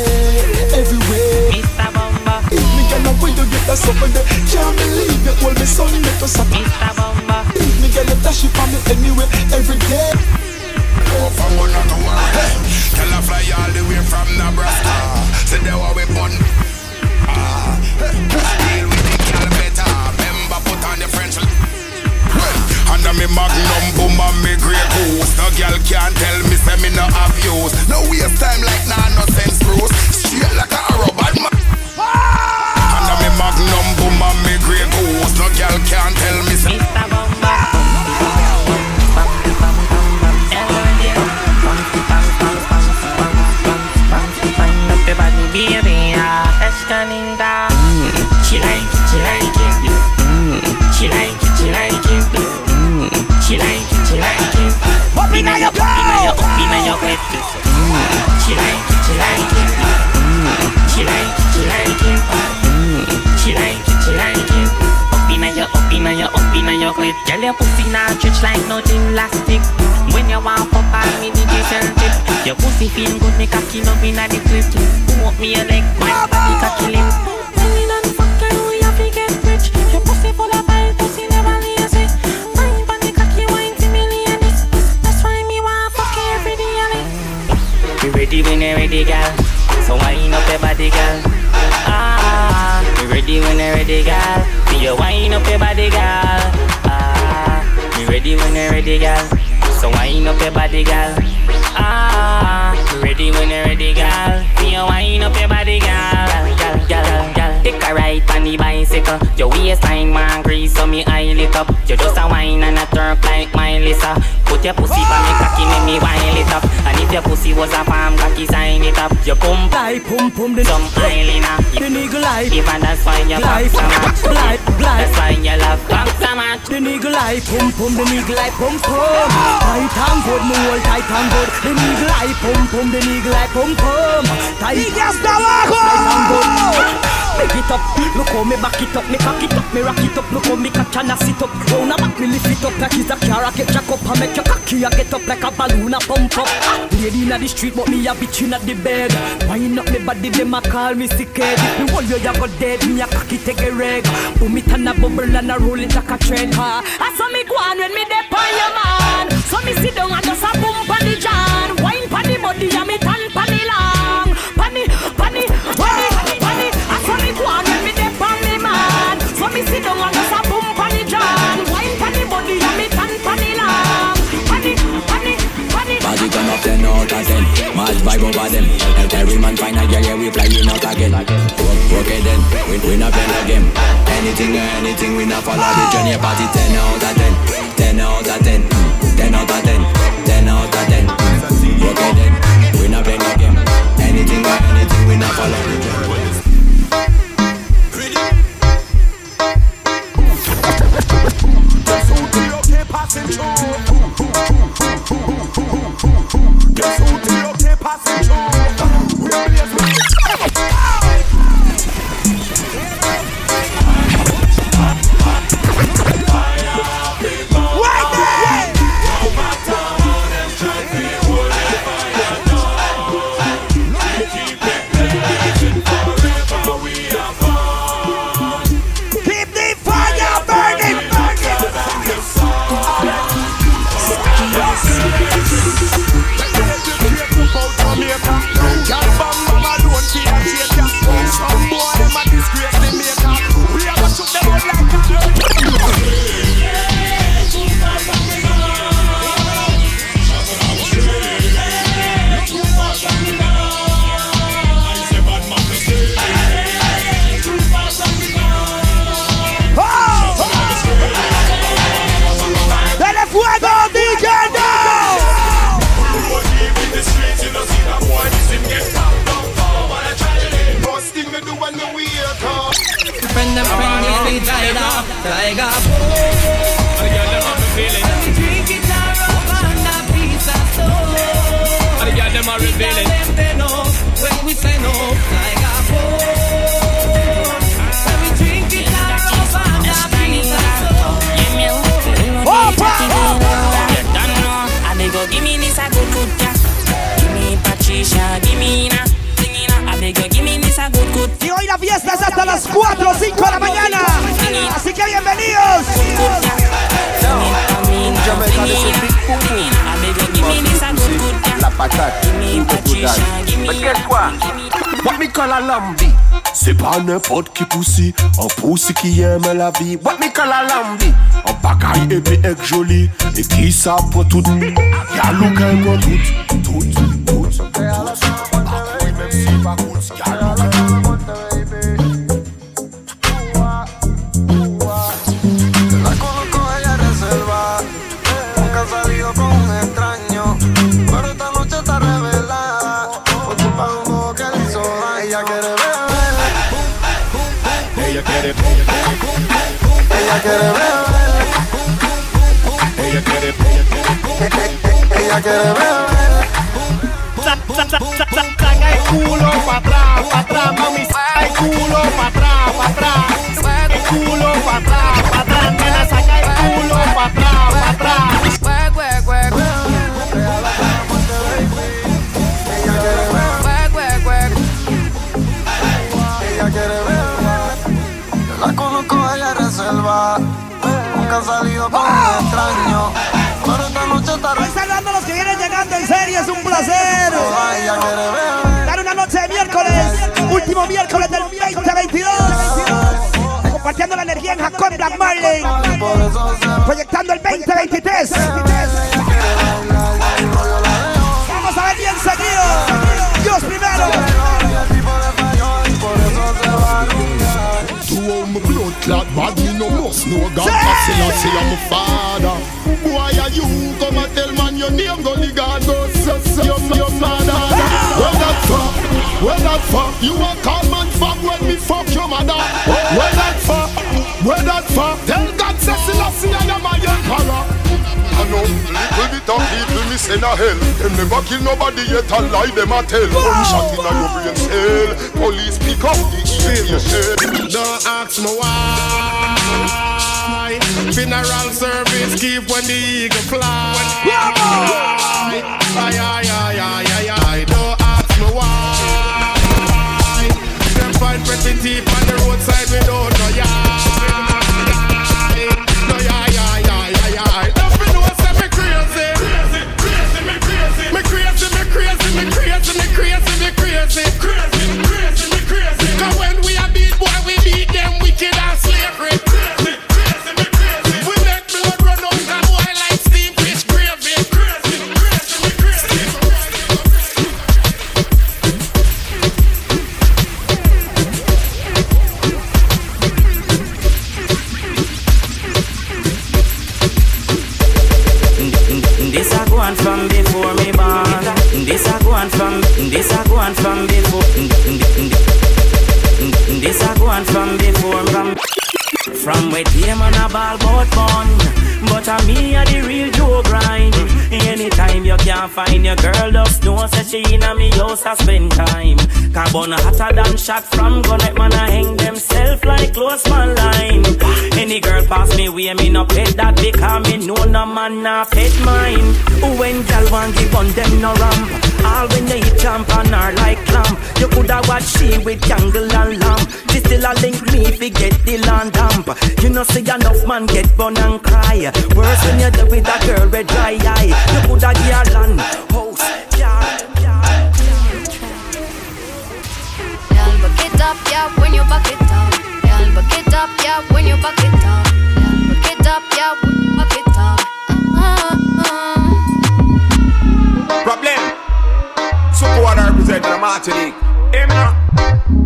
Everywhere. Mr. Bamba. Me girl, where you get that supple there? Can't believe you hold me son necklace. Mr. Bamba. Me girl, let that shit on me anywhere, every day. Oh, for one not to worry. Tell her fly all the way from Nebraska. Say they want we bun. Ah, deal with the girl better. Remember put on the French. Well, under me magnum boom and me grey goose. No girl can't tell me say me no have use. No waste time like nah no sense Bruce. Straight like a arrow bad man. Under me magnum boom and me grey goose. No girl can't tell me say. Baby, ah, esta linda. Mm. She like it, she like it. Mm. She like be my yo, be my be my yo, She like, she like it. She like, she like it. She like, she. Be my yo, be my yo, be my yo, clip. Your pussy not stretch like nothing elastic. When you walk up on me, DJ tell tip. Your pussy feel good, me cocky no be na the. Who want me a leg, my cocky limp. Million and fuck, I know you have to get rich. Your pussy full of when you ready, girl. So wind up your body, girl. Ah, we ready when you ready, girl. See you wind up your body, girl. Ah, we ready when you ready, girl. So wind up your body, girl. Ah, ready when you ready, girl. See you wind up your body, the bicycle. Your waistline man grease, so me eye lit up. You just a wine and a turk like my Lisa. Put your pussy on me cocky, make me wine it up. And if your pussy was a farm cocky, sign it up. You pump like pump pump the some eyeliner. The nigga like Even that's why you Like, fuck so much. like, like. That's why you love fuck so much. The nigga like pum pum, the nigga like pum pum. Tight and good, me hold tight and good. The nigga like pum pum, the nigga like pum pum. Tight Y hasta abajo. Make it up, look how me back it up, me cock it up, me rock it up, look how me catch and I sit up. Round a back me lift it up like it's a car, I get jack up and make your cocky, I get up like a balloon, I pump up. Lady inna the street, but me a bitch inna the bed. Wind up me body, them a call me sick head. Me hold you, you go dead, me a cocky take a reg. Boom it and a bubble and a roll it like a trend, ha. I saw me go on when me dep on your man. So me sit down and just a boom pon the jam. Wine pon the body and me tan out of 10 Mad vibe over them Help Every man find a girl, yeah, we flying out again okay then, we, we not play no game Anything or anything, we not follow the journey Party 10 out of 10 10 out of 10 10 out of 10 10 out of 10 Okay then, we not play no game Anything or anything, we not follow the journey the passing through? Guess who the okay passing through? Good. Y hoy la fiesta es hasta las 4 o 5 de la mañana. Así que bienvenidos. La what? Me call a lambi? C'est pas n'importe qui un qui aime la vie. What me call a lambi? Un bagaille épais et joli, et qui tout. Y'a tout, tout, tout, même si pas y'a Ella quiere beber. ella quiere, Ella quiere beber. Saca el culo pa' atrás, pa' atrás, mami. Saca el culo pa' atrás, último miércoles del 2022. Compartiendo la energía en Jacob Black Marley. Proyectando el 2023. Vamos a ver bien seguido. Dios primero. To all my blood clot bad, me no must know God Say I say I'm a father Why are you come and tell man your name Go the God go so so Your, your father Where that for? Where that for? You a man fuck when me fuck your mother Where that for? Where that for? Tell God say Selassie I am a emperor I know little bit of people me send a hell. Them never kill nobody yet a lie them a tell. Gunshot inna your brain cell. Police pick up the ear Don't ask me why Funeral service keep when the eagle fly Ay, ay, ay, ay, ay, ay find pretty teeth on the roadside without no yard. No yard, yard, yard, yard, yard Don't be know say me crazy. Me crazy, me crazy, me crazy, me crazy, me crazy, me crazy Crazy, crazy, find your girl Just know say she inna me house a spend time. Carbon hotter than shot from gun Let man a hang themself like close man line Any girl pass me way me no pet that Because me know no man na pet mine. When gal want give on them no ramp all when they jump on her like clamp You coulda watch she with candle and lamp She still a link me fi get the land damp. You know see enough man get bun and cry. Worse when you do with a girl with dry eye. You coulda give her land. House it up, yeah, when you back it up. Girl, back it up, yeah, when you back it. Represent the Martinique. Hey, me now.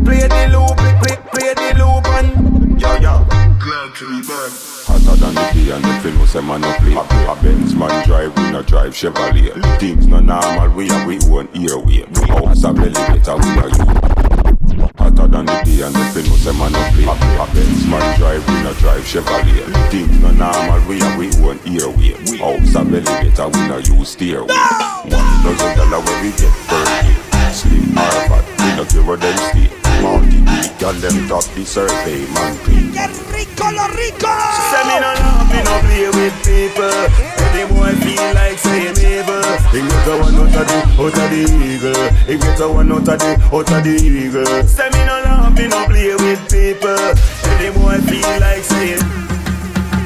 Play the loop, play, play the loop and yo yo. Glad to be back. Hotter than the day and the film say man no play. A Benz man drive, we no drive Chevrolet. Things no normal, we have we own airway. House a elevator, we a you Hotter than the day and the film say man no play. A Benz man drive, we no drive Chevrolet. Things no normal, we have we own airway. House a elevator, we no use stairway One dozen dollar when we get per year Slim Harvard, we no care where them stay Monty D, girl them top the survey Man clean Rico, lo rico. Say me no love, me no play with people. Every boy feel like saying evil. He get a one out of the, out of the eagle. He get a one out of the, out of the eagle. Say me no love, me no play with people. Every boy feel like saying.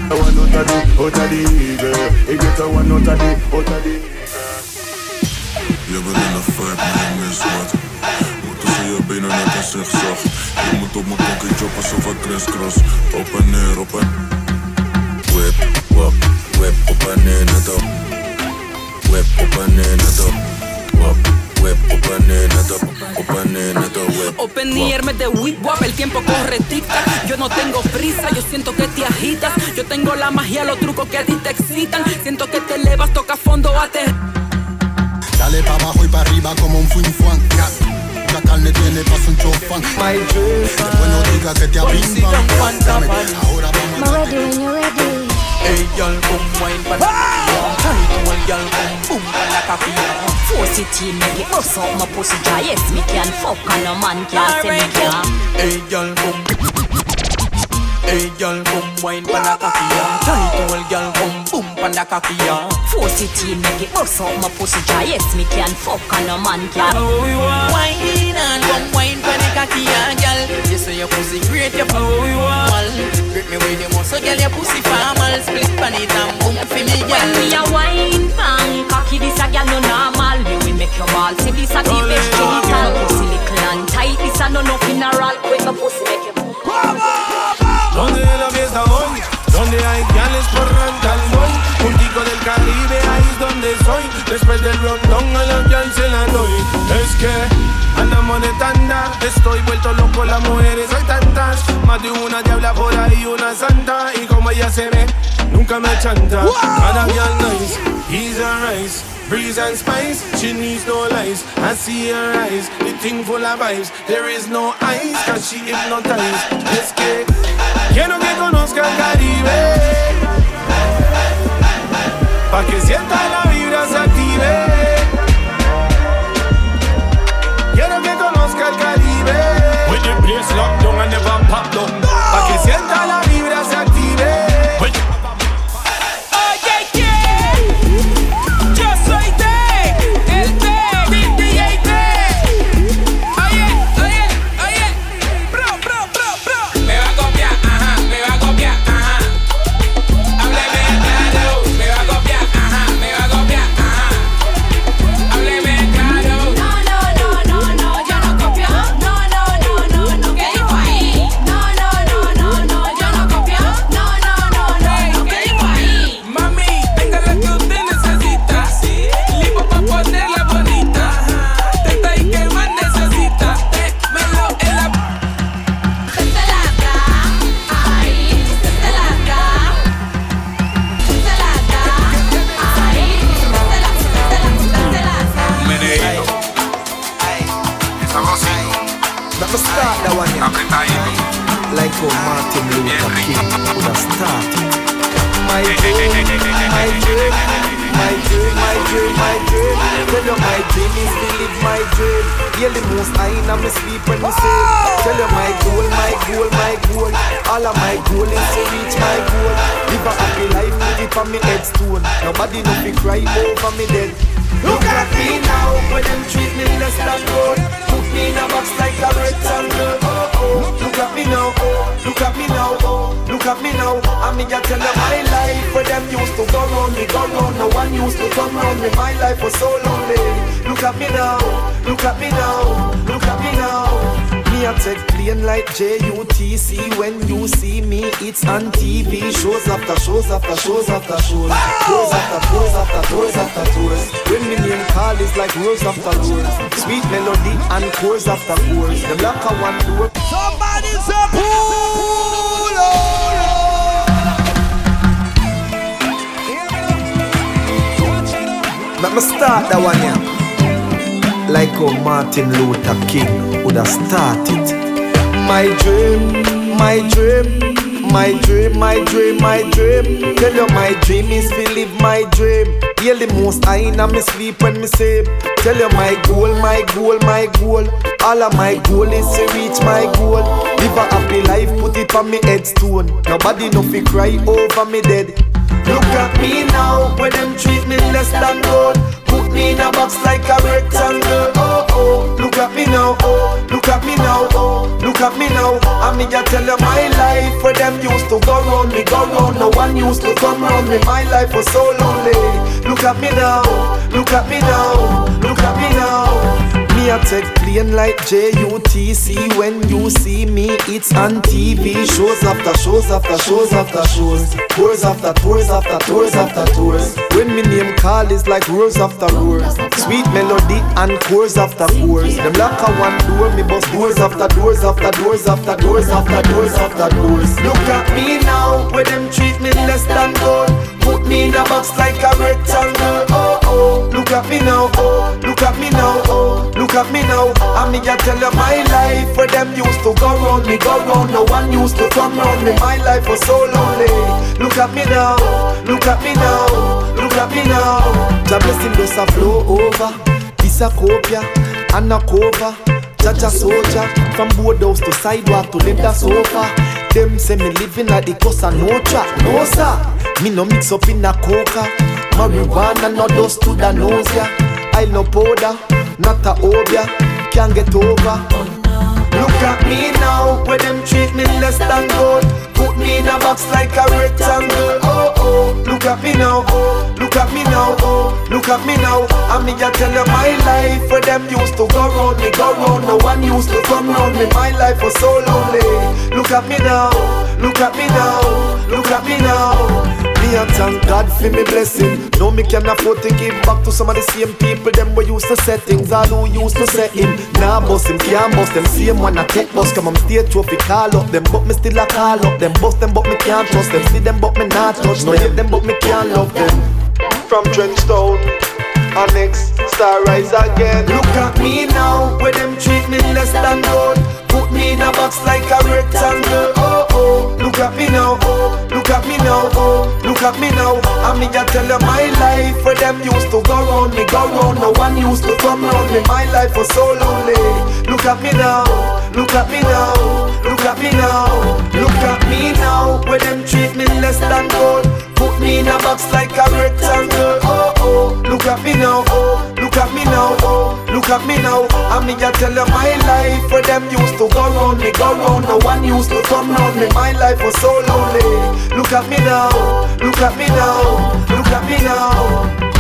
A one out of the, out of the eagle. He get a one out of the, out of the. Bent in een vibe, maar je mist wat Moeten ze je benen net een zigzag Je moet op mijn konkie choppen, zo van crisscross Op en neer, op en Whip, wap, whip, op en neer, net op Whip, op en neer, net op Wap, whip, op en neer, net op Op en neer, net op, whip Open near me de whip wap, el tiempo corre tic. Yo no tengo prisa, yo siento que te agitas. Yo tengo la magia, los trucos que a ti te excitan. Siento que te elevas, toca fondo, ate. Dale pa' abajo y pa' arriba como un fuin fuan. La carne tiene paso un chofán. Después no digas que te abimban. Dame, Ahora vamos a ready when you're ready. Hey, girl, come wine pa' Tight one, girl, come boom pa' la cocky. Force it in, make it bust out my pussy dry. Yes, me can fuck and no man can't say me can. Hey, girl, come. Hey, girl, come wine pa' la cocky. Tight one, girl, come boom pa' la cocky. Force it in, make it bust out my pussy dry. Yes, me can fuck and no man can. Wine and come wine pa' the cocky and gal. You say your pussy great, you power you all. Grip me with your muscle, girl, your pussy formal. Split pan it and boom for me, gal. When me a wine pan, cocky this a gal no normal. Me will make your ball see this a the best genital. Pussy little and tight, this a no no funeral. When my pussy make you move. Donde la fiesta hoy, donde hay gales por boy Un tico del Caribe, ahí es donde soy. Después del rondón a la gal se la doy. Es que andamos de tanda, estoy vuelto loco, las mujeres soy tantas. Más de una diabla por ahí, una santa. Y como ella se ve, nunca me chanta. Cada gal nice, he's a rice. Breeze and spice, she needs no lies. I see her eyes, the thing full of vibes. There is no ice, cause she hypnotized. Es que quiero que conozca el Caribe. Pa' que sienta la vibra se active. When me say Tell you my goal, my goal, my goal. All of my goal is to reach my goal. Live a happy life, put it on me headstone. Nobody no fi cry over me dead. Look at me now, when them treat me less than gold. Put me in a box like a rectangle. Oh oh, look at me now. Oh, look at me now. Oh, look at me now. I mean, I tell you my life where them used to go round me, go round. No one used to come round me. My life was so lonely. Look at me now. Look at me now. Look at me now. Me a take plane like JUTC When you see me, it's on TV Shows after shows after shows after shows. Tours after tours after tours after tours. When me name call is like roars after roars. Sweet melody and chords after chords. Them like a one door, me bust doors after doors after doors after doors after doors after doors. Look at me now, where them treat me less than gold. Put me in a box like a rectangle. Oh oh, look at me now, oh Look at me now, oh Look at me now, I mean I tell you my life Where them used to go round me, go round. No one used to come round me. My life was so lonely. Look at me now, look at me now Look at me now. The blessing does a flow over. This a copia and a soldier From board to sidewalk to leather sofa. Them say me living like the coast and no No sir, me no mix up in a coca Marijuana no dust to the yeah I no powder, not a obia Can't get over Look at me now, where them treat me less than good. Put me in a box like a rectangle. Oh oh, look at me now. Look at me now. Look at me now. I me just tell you my life where them used to go round me, go round. No one used to come round me. My life was so lonely. Look at me now. Look at me now. Look at me now. Me a thank God for me blessing. No, me can afford to give back to some of the same people them we used to set things. All who used to set him. Nah, boss him, can't bust them. Same one I take bus. Come on, stay trophy, call up them, but me still a call up them. Bust them, but me can't trust them. See them, but me not touch. No, hate them, but me can't love them. From Trenchtown. next star rise again. Look at me now, where them treat me less than good. Put me in a box like a rectangle. Oh oh, look at me now. Oh, look at me now. Oh, look at me now. I me just tell you my life where them used to go round me, go round. No one used to come round me. My life was so lonely. Look at me now. Look at me now. Look at me now. Look at me now, where them treat me less than good. Put me in a box like a rectangle. Oh oh, look at me now. Oh, Look at me now. Look at me now. I me just tell you my life where them used to go round me, go round. No one used to come round me. My life was so lonely. Look at me now. Look at me now. Look at me now.